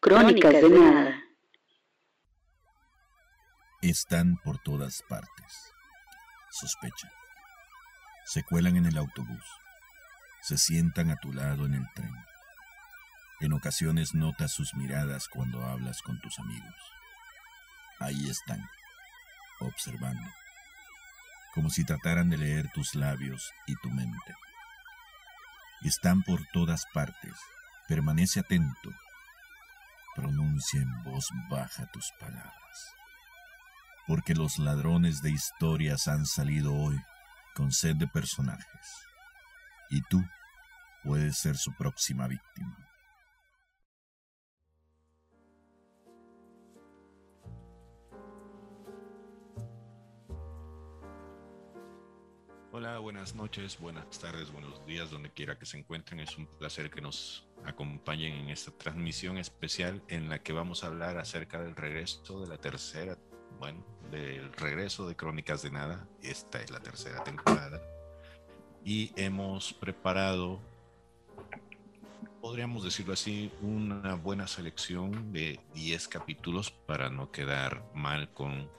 Crónicas de nada. Están por todas partes. Sospechan. Se cuelan en el autobús. Se sientan a tu lado en el tren. En ocasiones notas sus miradas cuando hablas con tus amigos. Ahí están, observando, como si trataran de leer tus labios y tu mente. Están por todas partes. Permanece atento. Pronuncia en voz baja tus palabras. Porque los ladrones de historias han salido hoy con sed de personajes. Y tú puedes ser su próxima víctima. Hola, buenas noches, buenas tardes, buenos días, donde quiera que se encuentren. Es un placer que nos acompañen en esta transmisión especial en la que vamos a hablar acerca del regreso de la tercera, bueno, del regreso de Crónicas de Nada. Esta es la tercera temporada. Y hemos preparado, podríamos decirlo así, una buena selección de 10 capítulos para no quedar mal con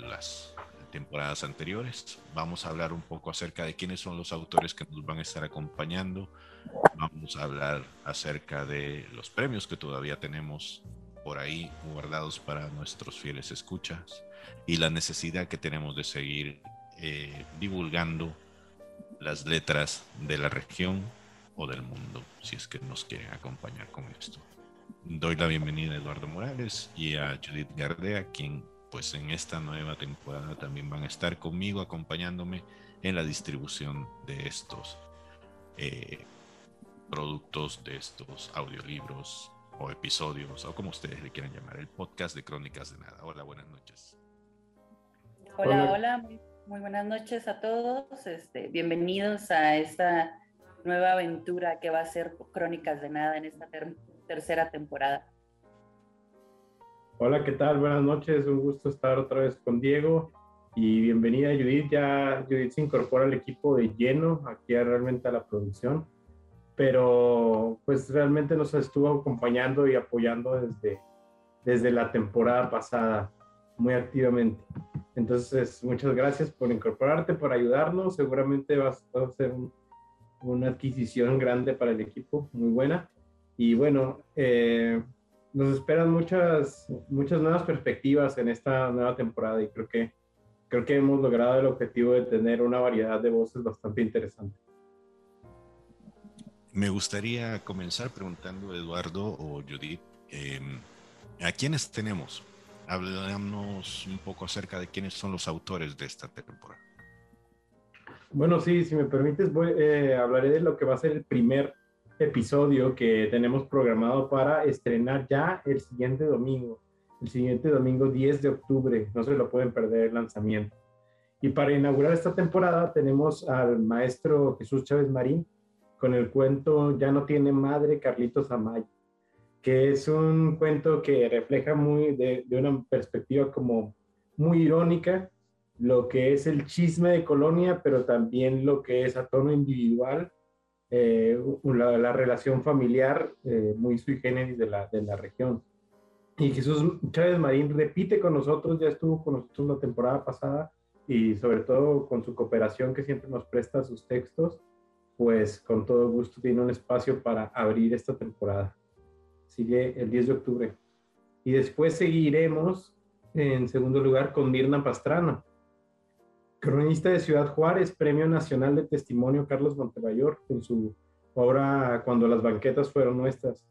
las temporadas anteriores. Vamos a hablar un poco acerca de quiénes son los autores que nos van a estar acompañando. Vamos a hablar acerca de los premios que todavía tenemos por ahí guardados para nuestros fieles escuchas y la necesidad que tenemos de seguir eh, divulgando las letras de la región o del mundo, si es que nos quieren acompañar con esto. Doy la bienvenida a Eduardo Morales y a Judith Gardea, quien pues en esta nueva temporada también van a estar conmigo acompañándome en la distribución de estos eh, productos, de estos audiolibros o episodios, o como ustedes le quieran llamar, el podcast de Crónicas de Nada. Hola, buenas noches. Hola, hola, muy, buenas noches a todos. Este, bienvenidos a esta nueva aventura que va a ser Crónicas de Nada en esta tercera temporada. Hola, ¿qué tal? Buenas noches, un gusto estar otra vez con Diego y bienvenida Judith. Ya Judith se incorpora al equipo de lleno aquí realmente a la producción, pero pues realmente nos estuvo acompañando y apoyando desde, desde la temporada pasada muy activamente. Entonces, muchas gracias por incorporarte, por ayudarnos. Seguramente va a ser una adquisición grande para el equipo, muy buena. Y bueno, eh, nos esperan muchas, muchas nuevas perspectivas en esta nueva temporada y creo que, creo que hemos logrado el objetivo de tener una variedad de voces bastante interesante. Me gustaría comenzar preguntando, Eduardo o Judith, em, ¿a quiénes tenemos? Hablamos un poco acerca de quiénes son los autores de esta temporada. Bueno, sí, si me permites, voy, eh, hablaré de lo que va a ser el primer episodio que tenemos programado para estrenar ya el siguiente domingo, el siguiente domingo 10 de octubre, no se lo pueden perder el lanzamiento. Y para inaugurar esta temporada tenemos al maestro Jesús Chávez Marín con el cuento Ya no tiene madre Carlitos Amaya, que es un cuento que refleja muy de, de una perspectiva como muy irónica lo que es el chisme de colonia, pero también lo que es a tono individual eh, la, relación familiar eh, muy sui generis de la, de la región. Y Jesús Chávez Marín repite con nosotros, ya estuvo con nosotros la temporada pasada y sobre todo con su cooperación que siempre nos presta sus textos, pues con todo gusto tiene un espacio para abrir esta temporada. Sigue el 10 de octubre. Y después seguiremos en segundo lugar con Mirna Pastrana, cronista de Ciudad Juárez, Premio Nacional de Testimonio Carlos Montemayor, con su obra Cuando las banquetas fueron nuestras.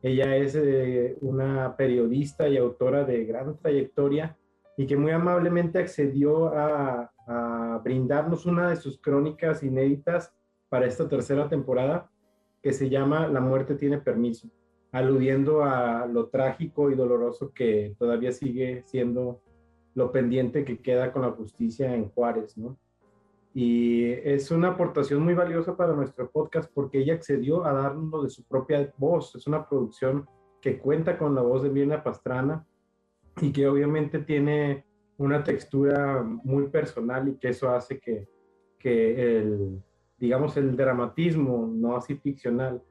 Ella es eh, una periodista y autora de gran trayectoria y que muy amablemente accedió a, a brindarnos una de sus crónicas inéditas para esta tercera temporada, que se llama La muerte tiene permiso, aludiendo a lo trágico y doloroso que todavía sigue siendo lo pendiente que queda con la justicia en Juárez, ¿no? Y es una aportación muy valiosa para nuestro podcast porque ella accedió a darnos de su propia voz. Es una producción que cuenta con la voz de Mirna Pastrana y que obviamente tiene una textura muy personal y que eso hace que, que el, digamos, el dramatismo, no así ficcional,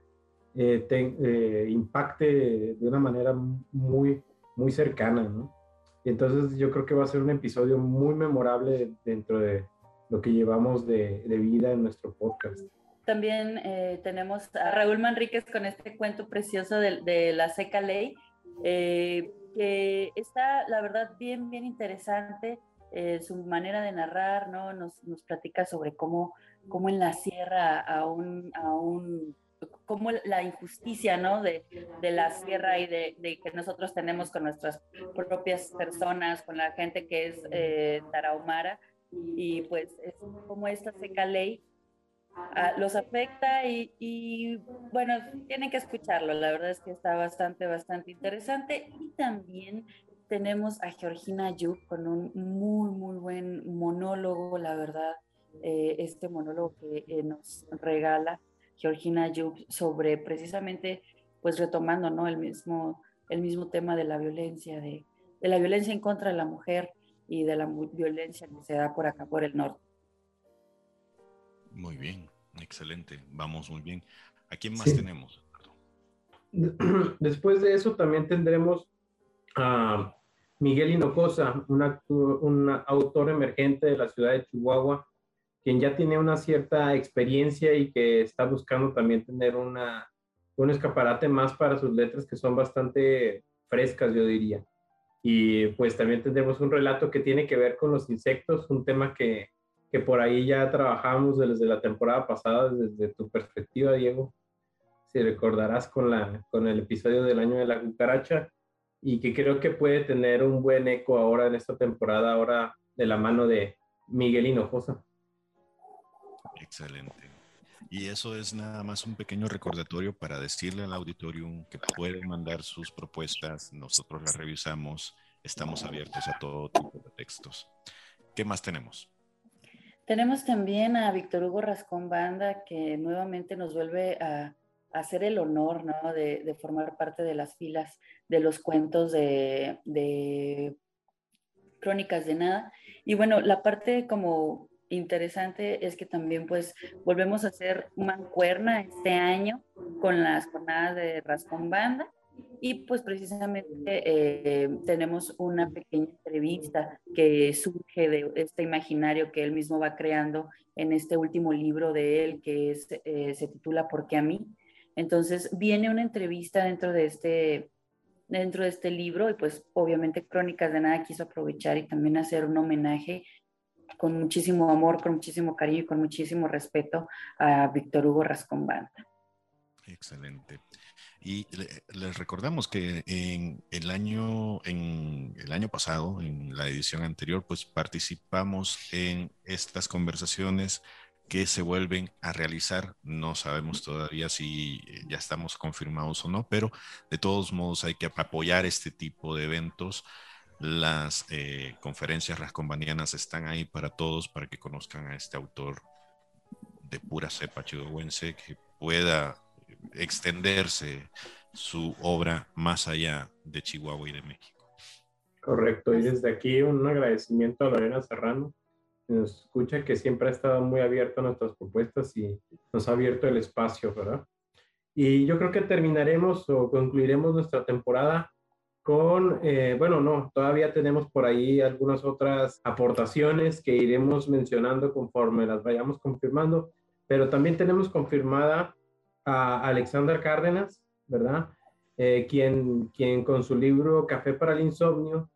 eh, eh, impacte de una manera muy, muy cercana, ¿no? Y entonces yo creo que va a ser un episodio muy memorable dentro de lo que llevamos de, de vida en nuestro podcast. También eh, tenemos a Raúl Manríquez con este cuento precioso de, la seca ley, que está, la verdad, bien, bien interesante. su manera de narrar, ¿no? Nos, nos platica sobre cómo, cómo en la sierra a un, a un como la injusticia, ¿no? De, de la sierra y de, de, que nosotros tenemos con nuestras propias personas, con la gente que es eh, tarahumara, y pues es como esta seca ley ah, los afecta y, y, bueno, tienen que escucharlo, la verdad es que está bastante, bastante interesante. Y también tenemos a Georgina Yuk con un muy, muy buen monólogo, la verdad, eh, este monólogo que eh, nos regala Georgina Yuk sobre precisamente, pues retomando, ¿no? El mismo, el mismo tema de la violencia, de, de la violencia en contra de la mujer y de la violencia que se da por acá, por el norte. Muy bien, excelente, vamos muy bien. ¿A quién más tenemos? Después de eso también tendremos a Miguel Hinojosa, un autor emergente de la ciudad de Chihuahua, quien ya tiene una cierta experiencia y que está buscando también tener una, un escaparate más para sus letras que son bastante frescas, yo diría. Y pues también tendremos un relato que tiene que ver con los insectos, un tema que, que por ahí ya trabajamos desde la temporada pasada, desde tu perspectiva, Diego. Si recordarás con, la, con el episodio del año de la cucaracha y que creo que puede tener un buen eco ahora en esta temporada, ahora de la mano de Miguel Hinojosa. Excelente. Y eso es nada más un pequeño recordatorio para decirle al auditorium que pueden mandar sus propuestas, nosotros las revisamos, estamos abiertos a todo tipo de textos. ¿Qué más tenemos? Tenemos también a Víctor Hugo Rascón Banda, que nuevamente nos vuelve a, hacer el honor ¿no? de, formar parte de las filas de los cuentos de, de Crónicas de Nada. Y bueno, la parte como interesante es que también pues volvemos a hacer mancuerna este año con las jornadas de Rascón Banda y pues precisamente eh, tenemos una pequeña entrevista que surge de este imaginario que él mismo va creando en este último libro de él que es, eh, se titula ¿Por qué a mí? Entonces viene una entrevista dentro de este dentro de este libro y pues obviamente Crónicas de Nada quiso aprovechar y también hacer un homenaje con muchísimo amor, con muchísimo cariño y con muchísimo respeto a Víctor Hugo Rascombanda. Excelente. Y les recordamos que en el año, en el año pasado, en la edición anterior, pues participamos en estas conversaciones que se vuelven a realizar. No sabemos todavía si ya estamos confirmados o no, pero de todos modos hay que apoyar este tipo de eventos las eh, conferencias rascombanianas están ahí para todos, para que conozcan a este autor de pura cepa chihuahuense que pueda extenderse su obra más allá de Chihuahua y de México. Correcto, y desde aquí un agradecimiento a Lorena Serrano, que nos escucha, que siempre ha estado muy abierto a nuestras propuestas y nos ha abierto el espacio, ¿verdad? Y yo creo que terminaremos o concluiremos nuestra temporada con, eh, bueno, no, todavía tenemos por ahí algunas otras aportaciones que iremos mencionando conforme las vayamos confirmando, pero también tenemos confirmada a Alexandra Cárdenas, ¿verdad? Eh, quien, quien con su libro Café para el Insomnio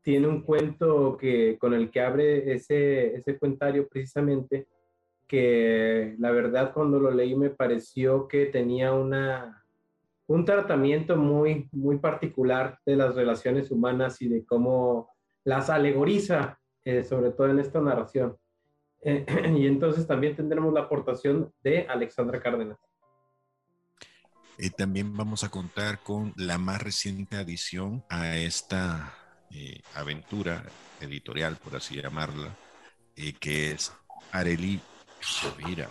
tiene un cuento que, con el que abre ese, ese cuentario precisamente, que la verdad cuando lo leí me pareció que tenía una, un tratamiento muy, muy particular de las relaciones humanas y de cómo las alegoriza, eh, sobre todo en esta narración. Eh, y entonces también tendremos la aportación de Alexandra Cárdenas. Y también vamos a contar con la más reciente adición a esta eh, aventura editorial, por así llamarla, que es Areli Sovira.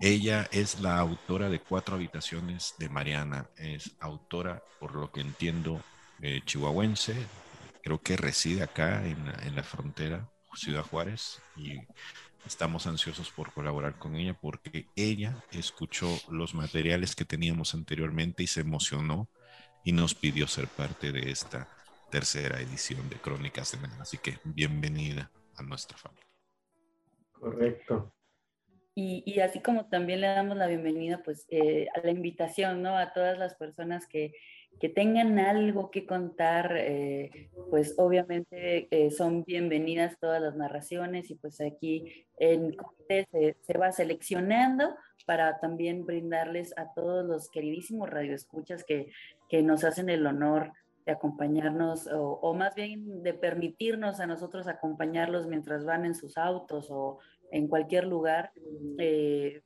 Ella es la autora de Cuatro Habitaciones de Mariana. Es autora, por lo que entiendo, eh, chihuahuense, creo que reside acá en en la frontera, Ciudad Juárez, y estamos ansiosos por colaborar con ella porque ella escuchó los materiales que teníamos anteriormente y se emocionó y nos pidió ser parte de esta tercera edición de Crónicas de Nada. Así que bienvenida a nuestra familia. Correcto. Y, así como también le damos la bienvenida pues eh, a la invitación, ¿no? A todas las personas que, que tengan algo que contar, eh, pues obviamente eh, son bienvenidas todas las narraciones y pues aquí en se, va seleccionando para también brindarles a todos los queridísimos radioescuchas que, que nos hacen el honor de acompañarnos o, más bien de permitirnos a nosotros acompañarlos mientras van en sus autos o en cualquier lugar, eh,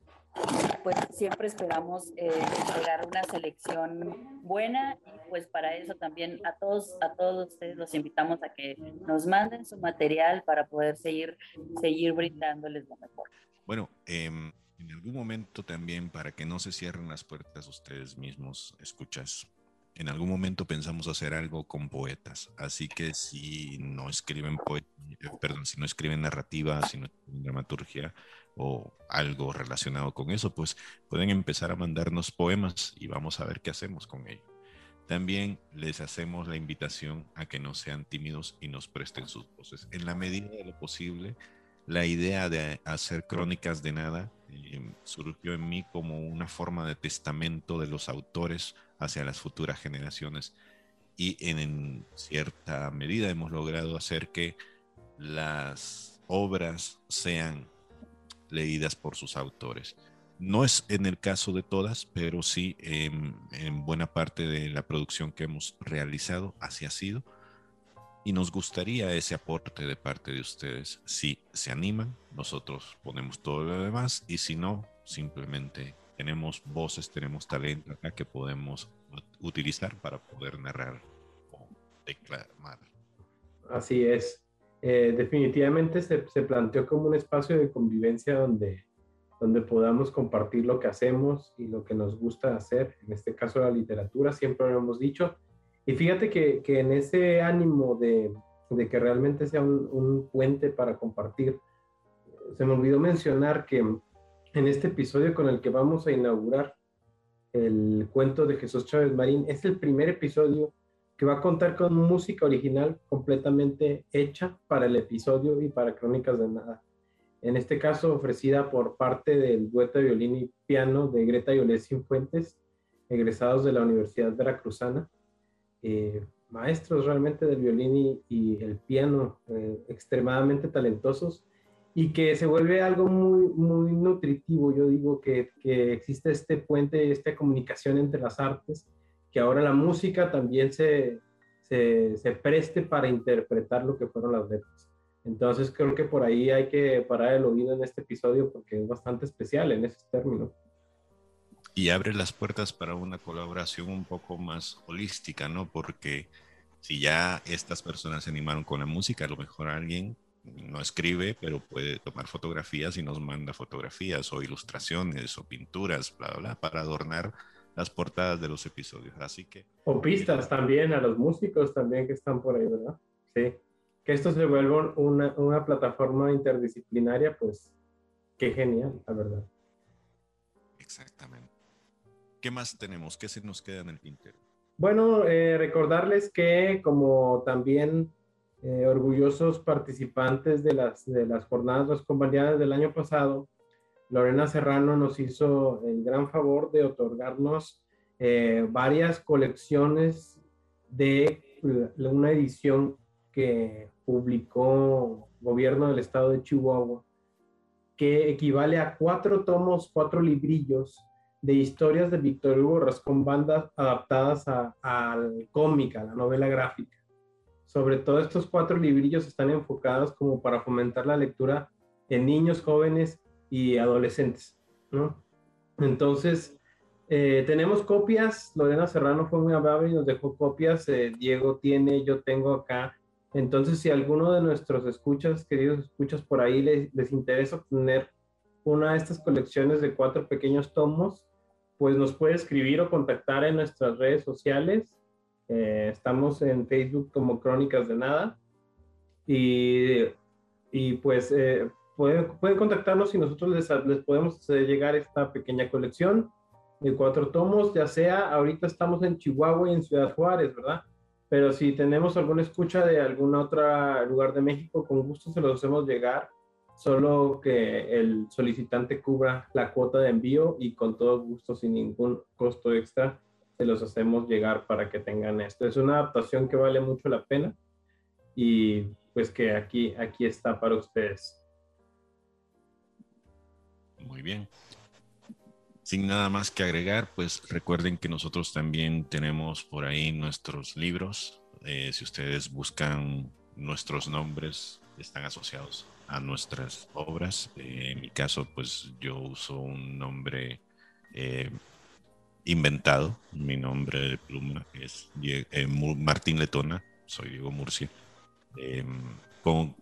pues siempre esperamos eh, entregar una selección buena y pues para eso también a todos, a todos ustedes los invitamos a que nos manden su material para poder seguir, seguir brindándoles lo mejor. Bueno, em, en algún momento también para que no se cierren las puertas ustedes mismos, escuchas en algún momento pensamos hacer algo con poetas, así que si no escriben eh, perdón, si no escriben narrativa, si no escriben dramaturgia o algo relacionado con eso, pues pueden empezar a mandarnos poemas y vamos a ver qué hacemos con ello. También les hacemos la invitación a que no sean tímidos y nos presten sus voces. En la medida de lo posible, la idea de hacer crónicas de nada eh, surgió en mí como una forma de testamento de los autores hacia las futuras generaciones y en, cierta medida hemos logrado hacer que las obras sean leídas por sus autores. No es en el caso de todas, pero sí en, en buena parte de la producción que hemos realizado así ha sido. Y nos gustaría ese aporte de parte de ustedes. Si se animan, nosotros ponemos todo lo demás y si no, simplemente tenemos voces, tenemos talento acá que podemos utilizar para poder narrar o declamar. Así es. Eh, definitivamente se, se, planteó como un espacio de convivencia donde, donde podamos compartir lo que hacemos y lo que nos gusta hacer, en este caso la literatura, siempre lo hemos dicho. Y fíjate que, que en ese ánimo de, de que realmente sea un, puente para compartir, se me olvidó mencionar que en este episodio con el que vamos a inaugurar el cuento de Jesús Chávez Marín, es el primer episodio que va a contar con música original completamente hecha para el episodio y para Crónicas de Nada. En este caso, ofrecida por parte del dueto de violín y piano de Greta y Olesín Fuentes, egresados de la Universidad Veracruzana. Eh, maestros realmente del violín y, el piano, eh, extremadamente talentosos y que se vuelve algo muy, muy nutritivo. Yo digo que, que, existe este puente, esta comunicación entre las artes, que ahora la música también se, se, se, preste para interpretar lo que fueron las letras. Entonces creo que por ahí hay que parar el oído en este episodio porque es bastante especial en ese término. Y abre las puertas para una colaboración un poco más holística, ¿no? Porque si ya estas personas se animaron con la música, a lo mejor alguien no escribe, pero puede tomar fotografías y nos manda fotografías o ilustraciones o pinturas, bla, bla, bla, para adornar las portadas de los episodios. Así que... O pistas también a los músicos también que están por ahí, ¿verdad? Sí. Que esto se vuelva una, una plataforma interdisciplinaria, pues qué genial, la verdad. Exactamente. ¿Qué más tenemos? ¿Qué se nos queda en el tintero? Bueno, eh, recordarles que como también eh, orgullosos participantes de las, de las jornadas Las Compañías del año pasado, Lorena Serrano nos hizo el gran favor de otorgarnos eh, varias colecciones de una edición que publicó Gobierno del Estado de Chihuahua, que equivale a cuatro tomos, cuatro librillos de historias de Víctor Hugo Rascón Bandas adaptadas al cómic, a la novela gráfica sobre todo estos cuatro librillos están enfocados como para fomentar la lectura en niños, jóvenes y adolescentes, ¿no? Entonces, eh, tenemos copias, Lorena Serrano fue muy amable y nos dejó copias, eh, Diego tiene, yo tengo acá. Entonces, si alguno de nuestros escuchas, queridos escuchas por ahí, les, les interesa tener una de estas colecciones de cuatro pequeños tomos, pues nos puede escribir o contactar en nuestras redes sociales Eh, estamos en Facebook como Crónicas de Nada. Y, y pues eh, pueden, pueden, contactarnos y nosotros les, les podemos llegar esta pequeña colección de cuatro tomos, ya sea ahorita estamos en Chihuahua y en Ciudad Juárez, ¿verdad? Pero si tenemos alguna escucha de algún otro lugar de México, con gusto se los hacemos llegar, solo que el solicitante cubra la cuota de envío y con todo gusto, sin ningún costo extra, se los hacemos llegar para que tengan esto. Es una adaptación que vale mucho la pena y pues que aquí, aquí está para ustedes. Muy bien. Sin nada más que agregar, pues recuerden que nosotros también tenemos por ahí nuestros libros. Eh, si ustedes buscan nuestros nombres, están asociados a nuestras obras. Eh, en mi caso, pues yo uso un nombre eh, inventado. Mi nombre de pluma es Martín Letona, soy Diego Murcia. con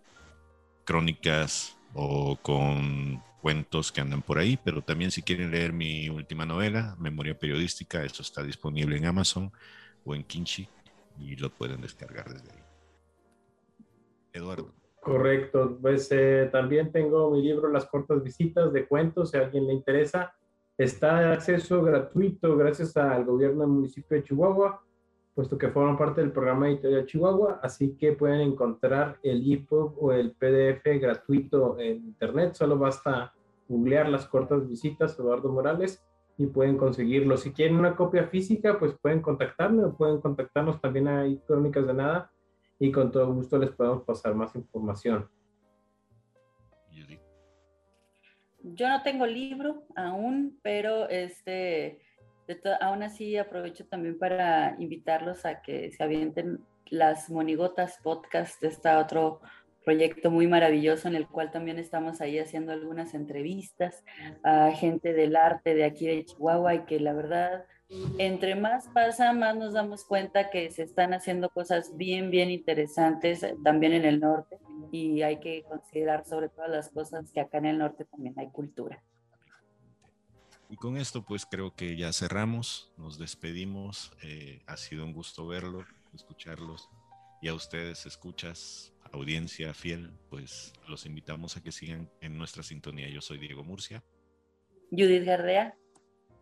crónicas o con cuentos que andan por ahí, pero también si quieren leer mi última novela, Memoria Periodística, eso está disponible en Amazon o en Kinchi y lo pueden descargar desde ahí. Eduardo. Correcto, pues eh, también tengo mi libro Las cortas visitas de cuentos, si a alguien le interesa. Está de acceso gratuito gracias al gobierno del municipio de Chihuahua, puesto que forman parte del programa Editorial Chihuahua, así que pueden encontrar el EPUB o el PDF gratuito en internet, solo basta googlear las cortas visitas Eduardo Morales y pueden conseguirlo. Si quieren una copia física, pues pueden contactarme o pueden contactarnos también ahí Crónicas de Nada y con todo gusto les podemos pasar más información. Yo no tengo libro aún, pero este, aún así aprovecho también para invitarlos a que se avienten las Monigotas Podcast, está otro proyecto muy maravilloso en el cual también estamos ahí haciendo algunas entrevistas a gente del arte de aquí de Chihuahua y que la verdad, entre más pasa, más nos damos cuenta que se están haciendo cosas bien, bien interesantes eh, también en el norte y hay que considerar sobre todas las cosas que acá en el norte también hay cultura. Y con esto pues creo que ya cerramos, nos despedimos, eh, ha sido un gusto verlo, escucharlos y a ustedes escuchas audiencia fiel, pues los invitamos a que sigan en nuestra sintonía. Yo soy Diego Murcia. Judith Gardea.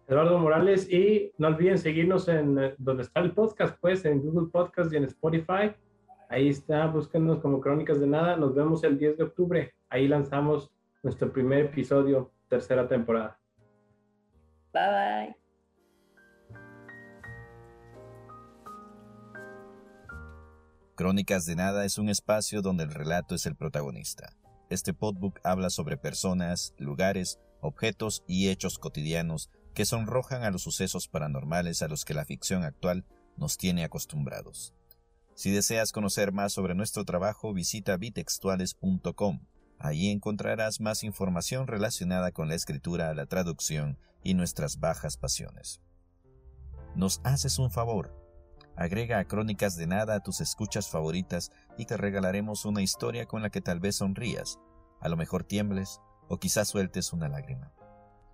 Eduardo Morales y no olviden seguirnos en eh, donde está el podcast, pues en Google Podcast y en Spotify. Ahí está, búsquenos como Crónicas de Nada. Nos vemos el 10 de octubre. Ahí lanzamos nuestro primer episodio, tercera temporada. Bye bye. Crónicas de Nada es un espacio donde el relato es el protagonista. Este podbook habla sobre personas, lugares, objetos y hechos cotidianos que sonrojan a los sucesos paranormales a los que la ficción actual nos tiene acostumbrados. Si deseas conocer más sobre nuestro trabajo, visita bitextuales.com. Allí encontrarás más información relacionada con la escritura, la traducción y nuestras bajas pasiones. Nos haces un favor Agrega a Crónicas de Nada a tus escuchas favoritas y te regalaremos una historia con la que tal vez sonrías, a lo mejor tiembles o quizás sueltes una lágrima.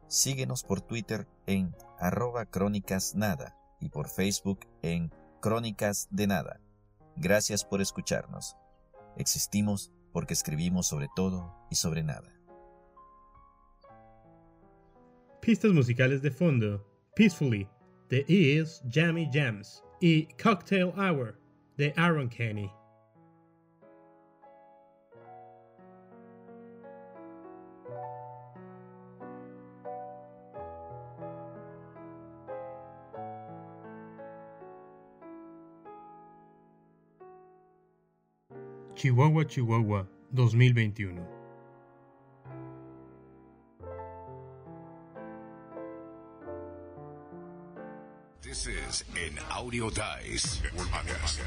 Síguenos por Twitter en arroba crónicas nada y por Facebook en Crónicas de Nada. Gracias por escucharnos. Existimos porque escribimos sobre todo y sobre nada. Pistas musicales de fondo. Peacefully. The Ears Jammy Jams. y Cocktail Hour de Aaron Kenny. Chihuahua, Chihuahua, 2021. This is an Audio Dice Podcast.